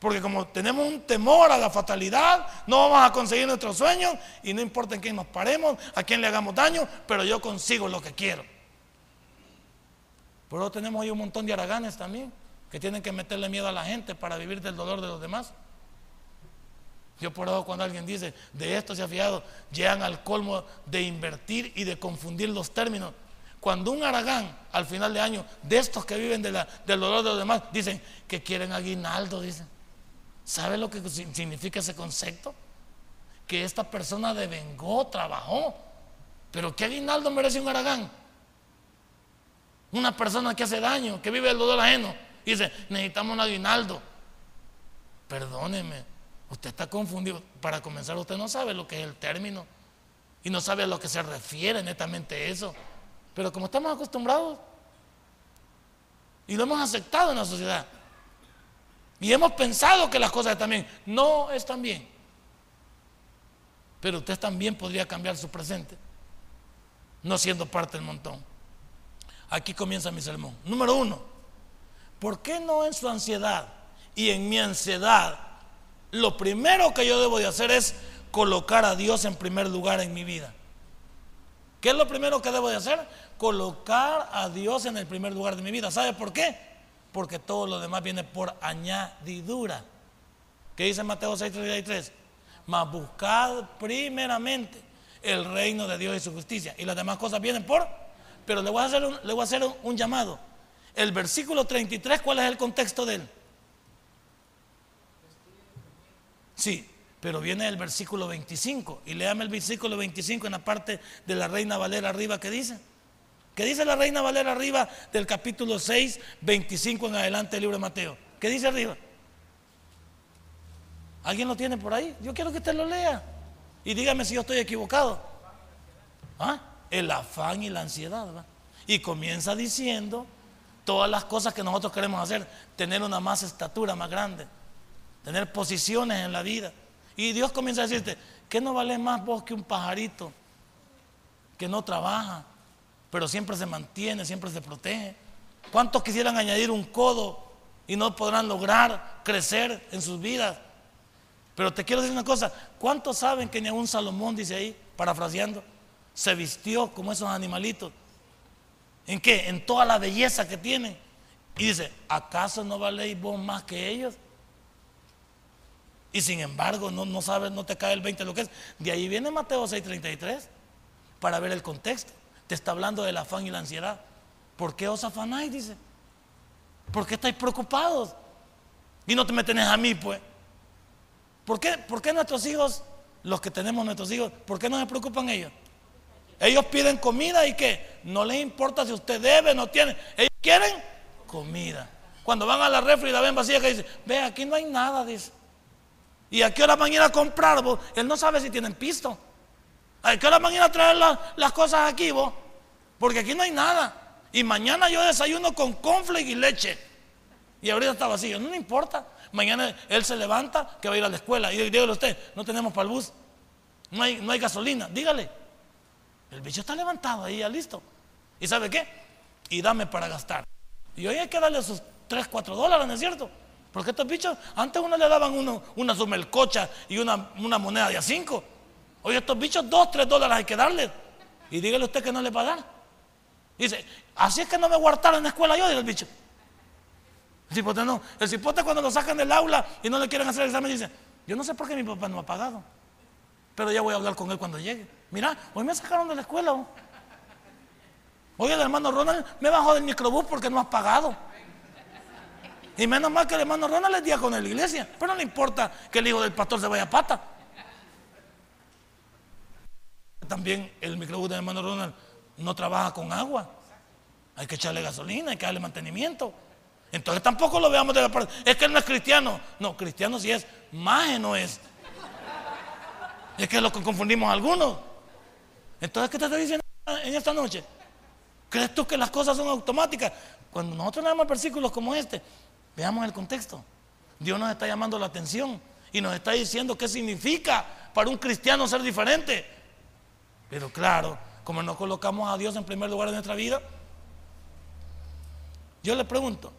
porque como tenemos un temor a la fatalidad, no vamos a conseguir nuestros sueños y no importa en quién nos paremos, a quién le hagamos daño, pero yo consigo lo que quiero. Pero tenemos ahí un montón de araganes también, que tienen que meterle miedo a la gente para vivir del dolor de los demás. Yo por eso cuando alguien dice, de esto se ha fiado, llegan al colmo de invertir y de confundir los términos. Cuando un aragán al final de año, de estos que viven de la, del dolor de los demás, dicen que quieren aguinaldo, dicen. ¿Sabe lo que significa ese concepto? Que esta persona devengó, trabajó. Pero ¿qué aguinaldo merece un aragán? Una persona que hace daño, que vive el dolor ajeno, dice, necesitamos un aguinaldo. Perdóneme, usted está confundido. Para comenzar, usted no sabe lo que es el término y no sabe a lo que se refiere netamente eso. Pero como estamos acostumbrados y lo hemos aceptado en la sociedad y hemos pensado que las cosas están bien, no están bien. Pero usted también podría cambiar su presente, no siendo parte del montón. Aquí comienza mi sermón. Número uno, ¿por qué no en su ansiedad y en mi ansiedad lo primero que yo debo de hacer es colocar a Dios en primer lugar en mi vida? ¿Qué es lo primero que debo de hacer? Colocar a Dios en el primer lugar de mi vida. ¿Sabe por qué? Porque todo lo demás viene por añadidura. ¿Qué dice Mateo 6:33? Mas buscad primeramente el reino de Dios y su justicia. Y las demás cosas vienen por pero le voy a hacer le voy a hacer un, llamado. El versículo 33, ¿cuál es el contexto de él? Sí, pero viene el versículo 25. Y léame el versículo 25 en la parte de la Reina Valera arriba que dice. ¿Qué dice la Reina Valera arriba del capítulo 6, 25 en adelante del libro de Mateo? ¿Qué dice arriba? ¿Alguien lo tiene por ahí? Yo quiero que usted lo lea. Y dígame si yo estoy equivocado. ¿Ah? el afán y la ansiedad. Y comienza diciendo todas las cosas que nosotros queremos hacer, tener una más estatura más grande, tener posiciones en la vida. Y Dios comienza a decirte, que no vale más vos que un pajarito que no trabaja, pero siempre se mantiene, siempre se protege? ¿Cuántos quisieran añadir un codo y no podrán lograr crecer en sus vidas? Pero te quiero decir una cosa, ¿cuántos saben que ni un Salomón dice ahí, parafraseando? se vistió como esos animalitos. ¿En qué? En toda la belleza que tienen. Y dice, ¿acaso no valéis vos más que ellos? Y sin embargo, no, no sabes, no te cae el 20 lo que es. De ahí viene Mateo 6:33 para ver el contexto. Te está hablando del afán y la ansiedad. ¿Por qué os afanáis? Dice. ¿Por qué estáis preocupados? Y no te me tenés a mí, pues. ¿Por qué, ¿Por qué nuestros hijos, los que tenemos nuestros hijos, por qué no se preocupan ellos? Ellos piden comida y qué? No les importa si usted debe, no tiene. Ellos quieren comida. Cuando van a la refri y la ven vacía, que dice, ve, aquí no hay nada, dice. ¿Y a qué hora van a ir a comprar vos? Él no sabe si tienen pisto. ¿A qué hora van a ir a traer las, cosas aquí vos? Porque aquí no hay nada. Y mañana yo desayuno con conflict y leche. Y ahorita está vacío. No le importa. Mañana él se levanta que va a ir a la escuela. Y dígale usted, no tenemos para el bus. No hay, no hay gasolina. Dígale. El bicho está levantado ahí, ya listo. ¿Y sabe qué? Y dame para gastar. Y hoy hay que darle sus 3, 4 dólares, ¿no es cierto? Porque estos bichos, antes uno le daban uno, una sumelcocha y una, una moneda de a 5. Hoy estos bichos 2, 3 dólares hay que darle. Y dígale usted que no le va. Dice, así es que no me guardaron en la escuela yo, dice el bicho. El cipote no. El cipote cuando lo sacan del aula y no le quieren hacer el examen dice, yo no sé por qué mi papá no ha pagado. Pero ya voy a hablar con él cuando llegue. Mira, hoy me sacaron de la escuela. Oye, el hermano Ronald me bajó del microbús porque no has pagado. Y menos mal que el hermano Ronald es día con la iglesia. Pero no le importa que el hijo del pastor se vaya a pata. También el microbús del hermano Ronald no trabaja con agua. Hay que echarle gasolina, hay que darle mantenimiento. Entonces tampoco lo veamos de la parte. Es que él no es cristiano. No, cristiano sí es, más no es. Es que es lo que confundimos algunos. Entonces, ¿qué te estoy diciendo en esta noche? ¿Crees tú que las cosas son automáticas? Cuando nosotros leemos versículos como este, veamos el contexto. Dios nos está llamando la atención y nos está diciendo qué significa para un cristiano ser diferente. Pero claro, como no colocamos a Dios en primer lugar en nuestra vida, yo le pregunto,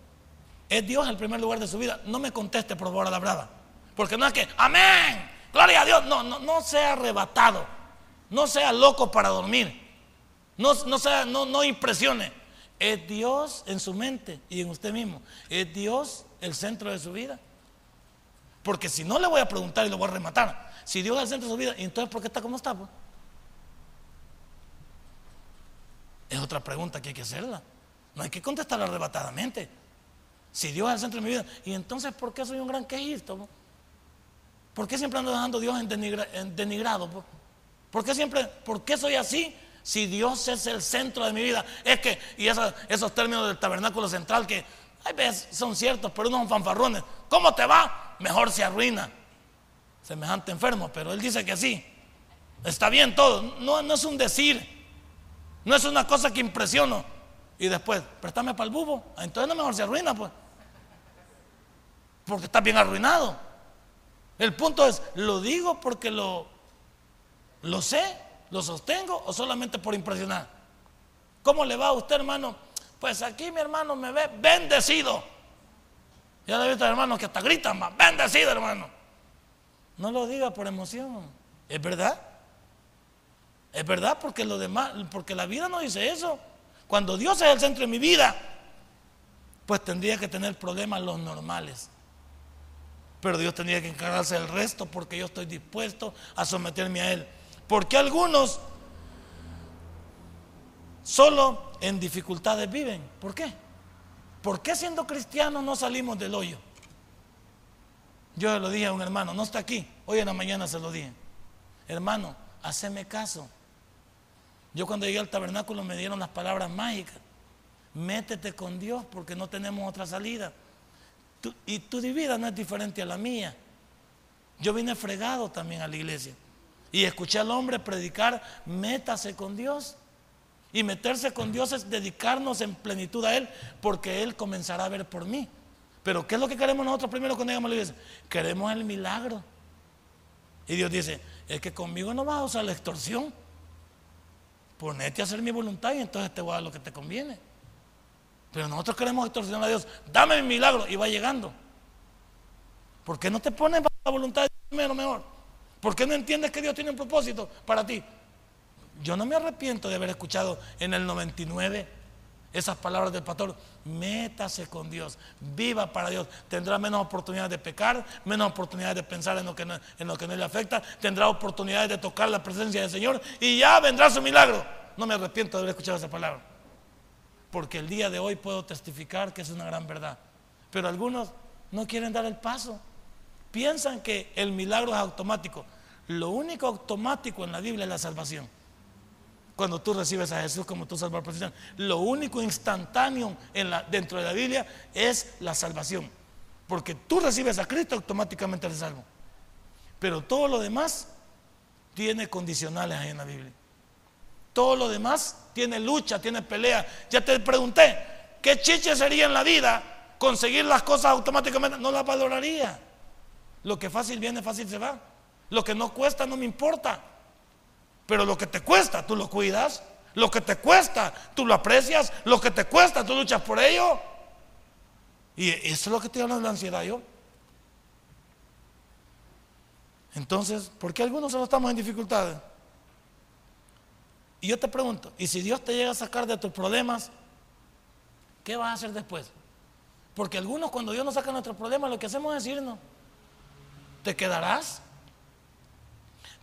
¿es Dios el primer lugar de su vida? No me conteste por favor a la brava. Porque no es que, amén, gloria a Dios, no, no, no sea arrebatado. No sea loco para dormir. No, no, sea, no, no impresione. Es Dios en su mente y en usted mismo. Es Dios el centro de su vida. Porque si no le voy a preguntar y lo voy a rematar. Si Dios es el centro de su vida, entonces ¿por qué está como está? Pues? Es otra pregunta que hay que hacerla. No hay que contestarla arrebatadamente. Si Dios es el centro de mi vida, ¿y entonces por qué soy un gran quejista? ¿Por qué siempre ando dejando a Dios en, denigrado? ¿Por qué siempre, por qué soy así? Si Dios es el centro de mi vida. Es que, y esos términos del tabernáculo central que hay veces son ciertos, pero unos son fanfarrones. ¿Cómo te va? Mejor se arruina. Semejante enfermo, pero él dice que sí. Está bien todo. No, no es un decir. No es una cosa que impresiono. Y después, préstame para el bubo. Entonces no mejor se arruina, pues. Porque está bien arruinado. El punto es, ¿lo digo porque lo, lo sé, lo sostengo o solamente por impresionar? ¿Cómo le va a usted, hermano? Pues aquí mi hermano me ve bendecido. Ya le he visto hermanos que hasta gritan más, bendecido hermano. No lo diga por emoción. ¿Es verdad? Es verdad porque lo demás, porque la vida no dice eso. Cuando Dios es el centro de mi vida, pues tendría que tener problemas los normales. Pero Dios tendría que encargarse del resto porque yo estoy dispuesto a someterme a Él. Porque algunos solo en dificultades viven. ¿Por qué? ¿Por qué siendo cristianos no salimos del hoyo? Yo lo dije a un hermano, no está aquí, hoy en la mañana se lo dije. Hermano, haceme caso. Yo cuando llegué al tabernáculo me dieron las palabras mágicas. Métete con Dios porque no tenemos otra salida. Y tu vida no es diferente a la mía. Yo vine fregado también a la iglesia. Y escuché al hombre predicar, métase con Dios. Y meterse con Dios es dedicarnos en plenitud a Él, porque Él comenzará a ver por mí. Pero ¿qué es lo que queremos nosotros primero cuando llegamos a la iglesia? Queremos el milagro. Y Dios dice, es que conmigo no vas a usar la extorsión ponete a hacer mi voluntad y entonces te voy a dar lo que te conviene. Pero nosotros queremos extorsionar a Dios, dame mi milagro y va llegando. ¿Por qué no te pones para la voluntad de Dios lo mejor? ¿Por qué no entiendes que Dios tiene un propósito para ti? Yo no me arrepiento de haber escuchado en el 99 esas palabras del pastor. Métase con Dios, viva para Dios. Tendrá menos oportunidades de pecar, menos oportunidades de pensar en lo, que no, en lo que no le afecta. Tendrá oportunidades de tocar la presencia del Señor y ya vendrá su milagro. No me arrepiento de haber escuchado esa palabra. Porque el día de hoy puedo testificar que es una gran verdad. Pero algunos no quieren dar el paso. Piensan que el milagro es automático. Lo único automático en la Biblia es la salvación cuando tú recibes a Jesús como tu salvador personal. Lo único instantáneo dentro de la Biblia es la salvación. Porque tú recibes a Cristo, automáticamente eres salvo. Pero todo lo demás tiene condicionales ahí en la Biblia. Todo lo demás tiene lucha, tiene pelea. Ya te pregunté, ¿qué chiche sería en la vida conseguir las cosas automáticamente? No las valoraría. Lo que fácil viene, fácil se va. Lo que no cuesta, no me importa. Pero lo que te cuesta, tú lo cuidas. Lo que te cuesta, tú lo aprecias. Lo que te cuesta, tú luchas por ello. Y eso es lo que estoy hablando de la ansiedad yo. Entonces, ¿por qué algunos solo estamos en dificultades? Y yo te pregunto, ¿y si Dios te llega a sacar de tus problemas, qué vas a hacer después? Porque algunos cuando Dios nos saca nuestros problemas, lo que hacemos es decirnos, ¿te quedarás?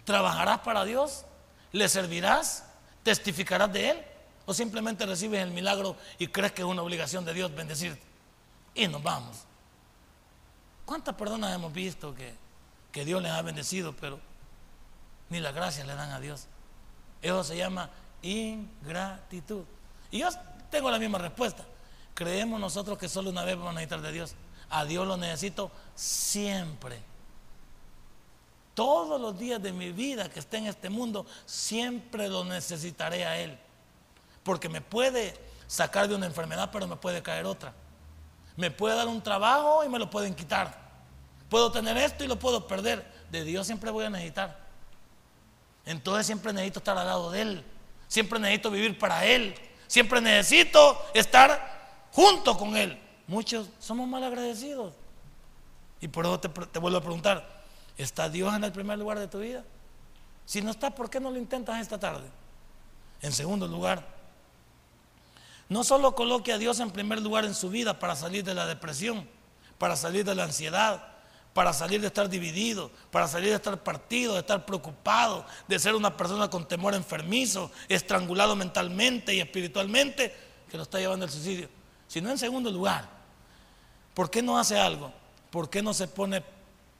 ¿Trabajarás para Dios? ¿Le servirás? ¿Testificarás de Él? ¿O simplemente recibes el milagro y crees que es una obligación de Dios bendecirte? Y nos vamos. ¿Cuántas personas hemos visto que, que Dios les ha bendecido, pero ni las gracias le dan a Dios? Eso se llama ingratitud. Y yo tengo la misma respuesta. Creemos nosotros que solo una vez vamos a necesitar de Dios. A Dios lo necesito siempre todos los días de mi vida que esté en este mundo, siempre lo necesitaré a Él. Porque me puede sacar de una enfermedad, pero me puede caer otra. Me puede dar un trabajo y me lo pueden quitar. Puedo tener esto y lo puedo perder. De Dios siempre voy a necesitar. Entonces siempre necesito estar al lado de Él. Siempre necesito vivir para Él. Siempre necesito estar junto con Él. Muchos somos mal agradecidos. Y por eso te, vuelvo a preguntar, ¿Está Dios en el primer lugar de tu vida? Si no está, ¿por qué no lo intentas esta tarde? En segundo lugar, no solo coloque a Dios en primer lugar en su vida para salir de la depresión, para salir de la ansiedad, para salir de estar dividido, para salir de estar partido, de estar preocupado, de ser una persona con temor enfermizo, estrangulado mentalmente y espiritualmente, que lo está llevando al suicidio. Sino en segundo lugar, ¿por qué no hace algo? ¿Por qué no se pone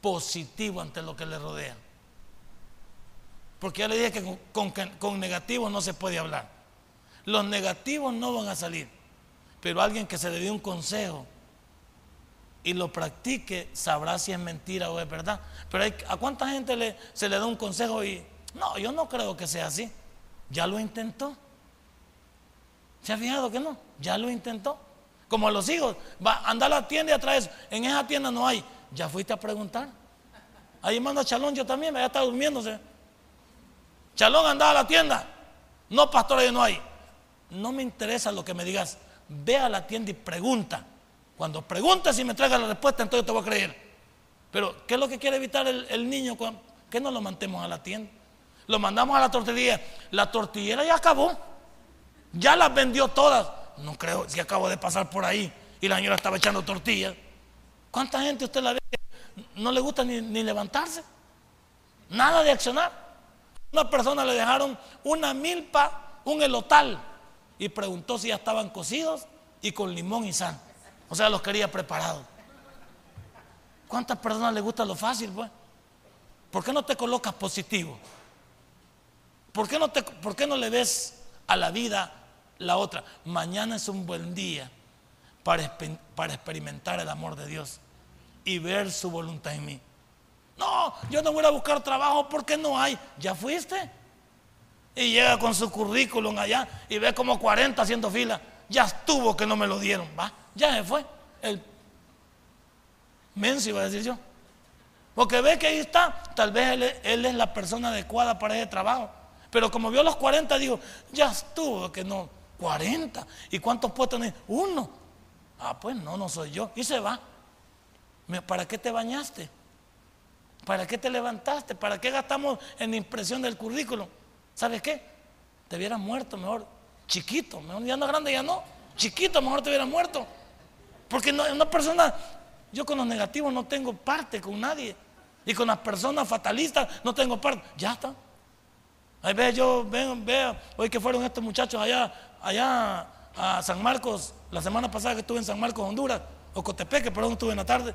positivo ante lo que le rodea? Porque ya le dije que con, con negativos no se puede hablar. Los negativos no van a salir, pero alguien que se le dio un consejo y lo practique, sabrá si es mentira o es verdad. Pero ¿a cuánta gente se le da un consejo y, no, yo no creo que sea así? Ya lo intentó. ¿Se ha fijado que no? Ya lo intentó. Como a los hijos, va, anda a la tienda y atrás, en esa tienda no hay. Ya fuiste a preguntar. Ahí manda Chalón, yo también, ya está durmiéndose. Chalón anda a la tienda. No, pastor, ahí no hay. No me interesa lo que me digas. Ve a la tienda y pregunta. Cuando preguntas y me traigas la respuesta, entonces te voy a creer. Pero, ¿qué es lo que quiere evitar el, niño? Que no lo mandemos a la tienda. Lo mandamos a la tortillería. La tortillera ya acabó. Ya las vendió todas. No creo, si acabo de pasar por ahí y la señora estaba echando tortillas. ¿Cuánta gente usted la ve no le gusta ni, ni levantarse? Nada de accionar. Una persona le dejaron una milpa, un elotal, y preguntó si ya estaban cocidos y con limón y sal. O sea, los quería preparados. ¿Cuántas personas les gusta lo fácil, pues? ¿Por qué no te colocas positivo? ¿Por qué no, te, por qué no le ves a la vida la otra? Mañana es un buen día para, para experimentar el amor de Dios y ver su voluntad en mí. No, yo no voy a buscar trabajo porque no hay. ¿Ya fuiste? Y llega con su currículum allá y ve como 40 haciendo fila. Ya estuvo que no me lo dieron, ¿va? Ya se fue. El menso iba a decir yo. Porque ve que ahí está, tal vez él, es la persona adecuada para ese trabajo. Pero como vio los 40, dijo, ya estuvo, que no, 40. ¿Y cuántos puestos tiene? Uno. Ah, pues no, no soy yo. Y se va. ¿Para qué te bañaste? ¿Para qué te levantaste? ¿Para qué gastamos en impresión del currículum? ¿Sabes qué? Te hubieras muerto mejor, chiquito, mejor ya no grande, ya no, chiquito, mejor te hubieras muerto. Porque no, una persona, yo con los negativos no tengo parte con nadie. Y con las personas fatalistas no tengo parte. Ya está. Ahí ve, yo veo, veo, hoy que fueron estos muchachos allá, allá a San Marcos, la semana pasada que estuve en San Marcos, Honduras, o Cotepeque, perdón, estuve en la tarde.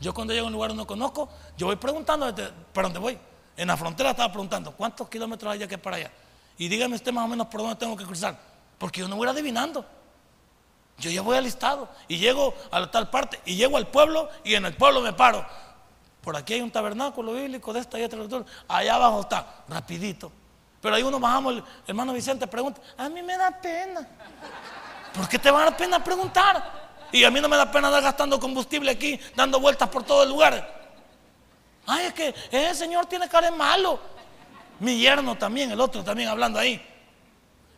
Yo cuando llego a un lugar donde no conozco, yo voy preguntando para dónde voy. En la frontera estaba preguntando, ¿cuántos kilómetros hay de aquí para allá? Y dígame usted más o menos por dónde tengo que cruzar. Porque yo no voy adivinando. Yo ya voy alistado y llego a la tal parte y llego al pueblo y en el pueblo me paro. Por aquí hay un tabernáculo bíblico de esta y otra. Allá abajo está, rapidito. Pero ahí uno bajamos, el hermano Vicente pregunta, a mí me da pena. ¿Por qué te va a pena preguntar? Y a mí no me da pena andar gastando combustible aquí, dando vueltas por todo el lugar. Ay, es que ese señor tiene cara de malo. Mi yerno también, el otro también hablando ahí.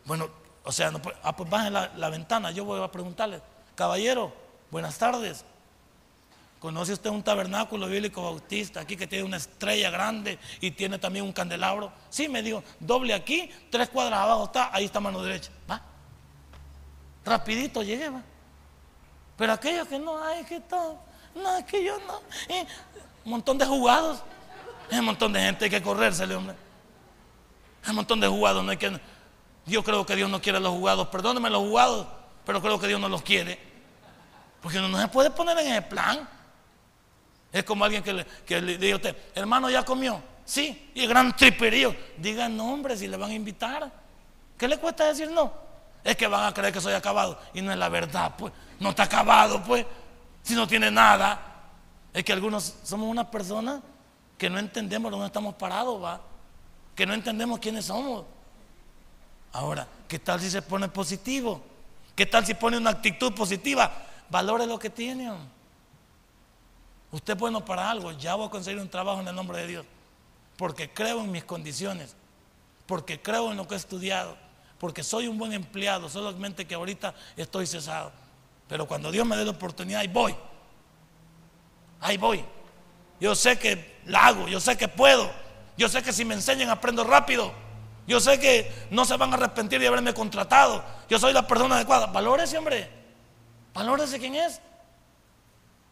Bueno, o sea, no, ah, pues la, ventana, yo voy a preguntarle, caballero, buenas tardes. ¿Conoce usted un tabernáculo bíblico bautista aquí que tiene una estrella grande y tiene también un candelabro? Sí, me dijo, doble aquí, tres cuadras abajo está, ahí está mano derecha. Va. Rapidito llegué, va. Pero aquellos que no, hay que todo, no, es que yo no. un montón de jugados. Hay un montón de gente hay que corrérsele, hombre. Hay un montón de jugados, no hay que. Yo creo que Dios no quiere los jugados. Perdóneme los jugados, pero creo que Dios no los quiere. Porque no, se puede poner en el plan. Es como alguien que le, que le diga a usted, hermano, ¿ya comió? Sí, y el gran triperío. Diga nombre si le van a invitar. ¿Qué le cuesta decir no? Es que van a creer que soy acabado. Y no es la verdad, pues. No está acabado, pues. Si no tiene nada. Es que algunos somos una persona que no entendemos dónde estamos parados, va. Que no entendemos quiénes somos. Ahora, ¿qué tal si se pone positivo? ¿Qué tal si pone una actitud positiva? Valore lo que tiene. Usted es bueno para algo. Ya voy a conseguir un trabajo en el nombre de Dios. Porque creo en mis condiciones. Porque creo en lo que he estudiado. Porque soy un buen empleado. Solamente que ahorita estoy cesado. Pero cuando Dios me dé la oportunidad, ahí voy. Ahí voy. Yo sé que la hago. Yo sé que puedo. Yo sé que si me enseñan aprendo rápido. Yo sé que no se van a arrepentir de haberme contratado. Yo soy la persona adecuada. Valórese, hombre. Valórese quién es.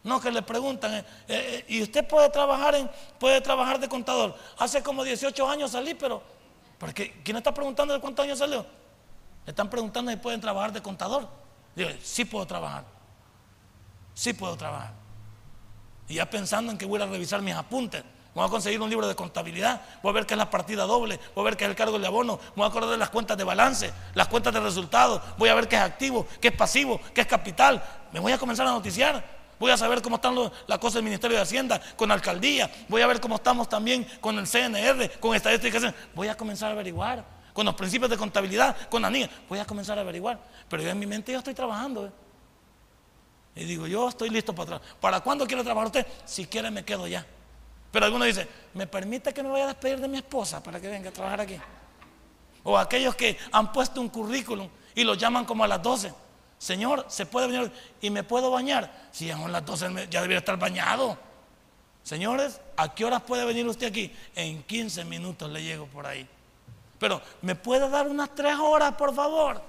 No que le preguntan, eh, eh, ¿y usted puede trabajar puede trabajar de contador? Hace como 18 años salí, pero porque ¿quién está preguntando de cuántos años salió? Le están preguntando si pueden trabajar de contador. Digo, sí puedo trabajar. Sí puedo trabajar. Y ya pensando en que voy a revisar mis apuntes. Voy a conseguir un libro de contabilidad, voy a ver qué es la partida doble, voy a ver qué es el cargo de abono, voy a acordar de las cuentas de balance, las cuentas de resultados, voy a ver qué es activo, qué es pasivo, qué es capital. Me voy a comenzar a noticiar. Voy a saber cómo están las cosas del Ministerio de Hacienda, con la alcaldía. Voy a ver cómo estamos también con el CNR, con estadísticas. Voy a comenzar a averiguar. Con los principios de contabilidad, con la niña. Voy a comenzar a averiguar. Pero yo en mi mente yo estoy trabajando. ¿eh? Y digo, yo estoy listo para trabajar. ¿Para cuándo quiere trabajar usted? Si quiere me quedo ya. Pero algunos dicen, ¿me permite que me vaya a despedir de mi esposa para que venga a trabajar aquí? O aquellos que han puesto un currículum y lo llaman como a las 12. Señor, ¿se puede venir y me puedo bañar? Si ya son las 12 ya debería estar bañado. Señores, ¿a qué horas puede venir usted aquí? En 15 minutos le llego por ahí. Pero, ¿me puede dar unas 3 horas, por favor?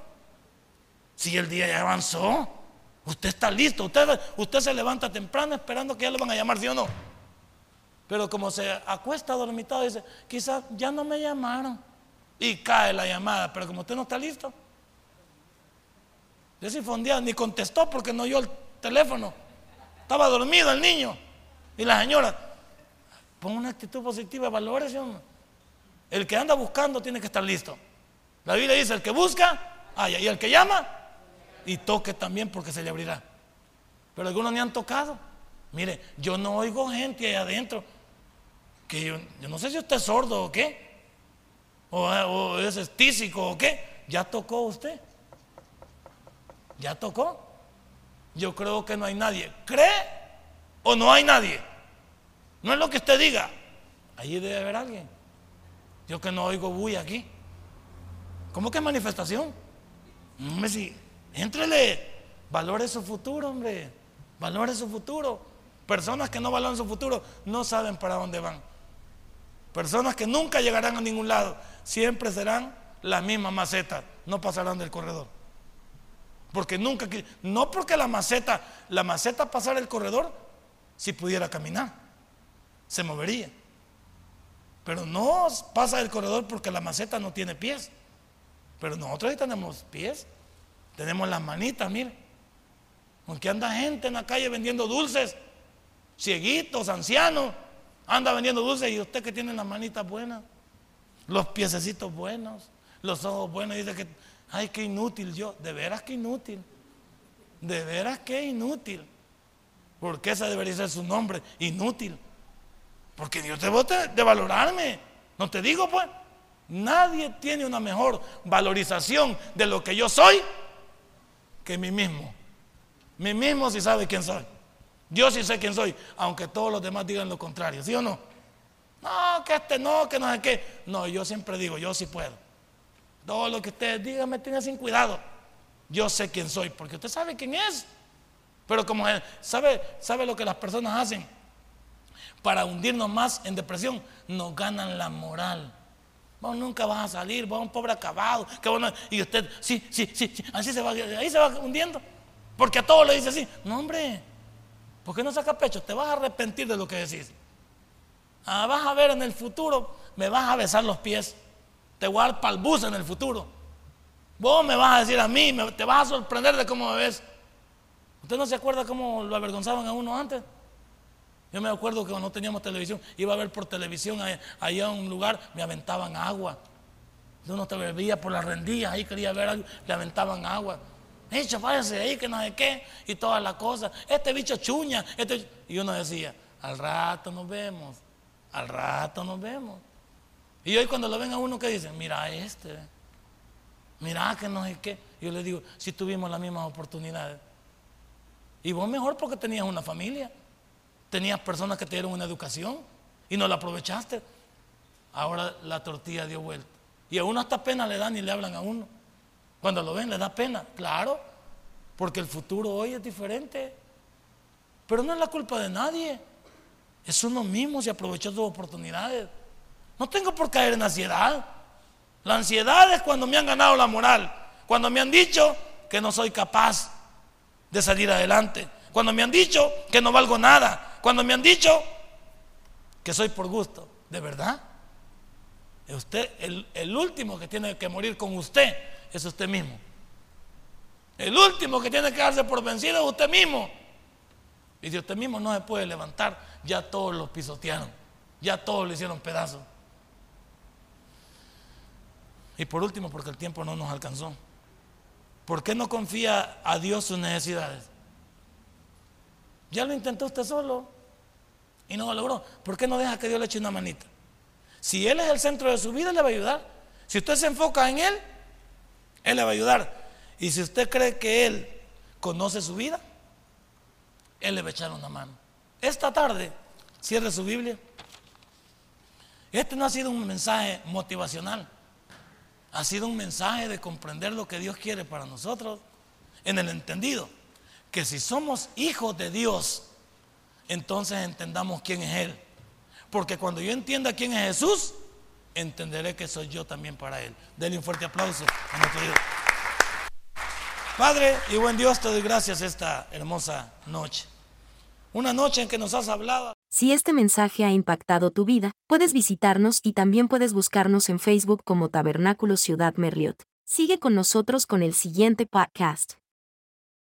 Si el día ya avanzó, usted está listo. Usted, usted se levanta temprano esperando que ya lo van a llamar, ¿sí o no? Pero como se acuesta dormitado, dice, quizás ya no me llamaron. Y cae la llamada, pero como usted no está listo, yo sí fondía, ni contestó porque no oyó el teléfono. Estaba dormido el niño. Y la señora, pon una actitud positiva, valores, El que anda buscando tiene que estar listo. La Biblia dice, el que busca, haya. Y el que llama, y toque también porque se le abrirá. Pero algunos ni han tocado. Mire, yo no oigo gente ahí adentro. Yo, no sé si usted es sordo o qué. O, o es estísico o qué. Ya tocó usted. Ya tocó. Yo creo que no hay nadie. ¿Cree o no hay nadie? No es lo que usted diga. Allí debe haber alguien. Yo que no oigo bulla aquí. ¿Cómo que manifestación? Hombre, sí. Éntrele. Valore su futuro, hombre. Valore su futuro. Personas que no valoran su futuro no saben para dónde van. Personas que nunca llegarán a ningún lado. Siempre serán las mismas macetas. No pasarán del corredor. Porque nunca, no porque la maceta, la maceta pasara el corredor, si pudiera caminar, se movería. Pero no pasa el corredor porque la maceta no tiene pies. Pero nosotros ahí tenemos pies, tenemos las manitas, mire. Aunque anda gente en la calle vendiendo dulces, cieguitos, ancianos, anda vendiendo dulces y usted que tiene las manitas buenas, los piececitos buenos, los ojos buenos, dice que Ay, qué inútil yo. De veras que inútil. De veras que inútil. Porque ese debería ser su nombre. Inútil. Porque Dios te de, de valorarme. No te digo, pues. Nadie tiene una mejor valorización de lo que yo soy que mí mismo. Mí mismo sí sabe quién soy. Yo sí sé quién soy, aunque todos los demás digan lo contrario, ¿sí o no? No, que este no, que no sé qué. No, yo siempre digo, yo sí puedo. Todo lo que ustedes digan me tiene sin cuidado. Yo sé quién soy, porque usted sabe quién es. Pero como sabe, sabe lo que las personas hacen para hundirnos más en depresión, nos ganan la moral. Vos nunca vas a salir, vos un pobre acabado. Que y usted, sí, sí, sí, así se va, ahí se va hundiendo. Porque a todos le dice así. No, hombre, ¿por qué no saca pecho? Te vas a arrepentir de lo que decís. Ah, vas a ver en el futuro, me vas a besar los pies te voy a dar palbus en el futuro. Vos me vas a decir a mí, te vas a sorprender de cómo me ves. ¿Usted no se acuerda cómo lo avergonzaban a uno antes? Yo me acuerdo que cuando no teníamos televisión, iba a ver por televisión allá en un lugar, me aventaban agua. Uno te bebía por las rendillas, ahí quería ver algo, le aventaban agua. Hecho, váyase ahí, que no sé qué, y todas las cosas. Este bicho chuña. Este... Y uno decía, al rato nos vemos, al rato nos vemos. Y hoy cuando lo ven a uno que dicen, mira este, mira que no sé qué. Yo le digo, si tuvimos las mismas oportunidades. Y vos mejor porque tenías una familia, tenías personas que te dieron una educación y no la aprovechaste. Ahora la tortilla dio vuelta. Y a uno hasta pena le dan y le hablan a uno. Cuando lo ven le da pena, claro, porque el futuro hoy es diferente. Pero no es la culpa de nadie. Es uno mismo si aprovechó sus oportunidades. No tengo por caer en ansiedad. La ansiedad es cuando me han ganado la moral, cuando me han dicho que no soy capaz de salir adelante. Cuando me han dicho que no valgo nada. Cuando me han dicho que soy por gusto. ¿De verdad? Usted, el, el último que tiene que morir con usted es usted mismo. El último que tiene que darse por vencido es usted mismo. Y si usted mismo no se puede levantar, ya todos lo pisotearon. Ya todos le hicieron pedazos. Y por último, porque el tiempo no nos alcanzó. ¿Por qué no confía a Dios sus necesidades? Ya lo intentó usted solo y no lo logró. ¿Por qué no deja que Dios le eche una manita? Si Él es el centro de su vida, le va a ayudar. Si usted se enfoca en Él, Él le va a ayudar. Y si usted cree que Él conoce su vida, Él le va a echar una mano. Esta tarde, cierre su Biblia. Este no ha sido un mensaje motivacional. Ha sido un mensaje de comprender lo que Dios quiere para nosotros. En el entendido que si somos hijos de Dios, entonces entendamos quién es Él. Porque cuando yo entienda quién es Jesús, entenderé que soy yo también para Él. Denle un fuerte aplauso a nuestro Dios. Padre y buen Dios, te doy gracias esta hermosa noche. Una noche en que nos has hablado. Si este mensaje ha impactado tu vida, puedes visitarnos y también puedes buscarnos en Facebook como Tabernáculo Ciudad Merliot. Sigue con nosotros con el siguiente podcast.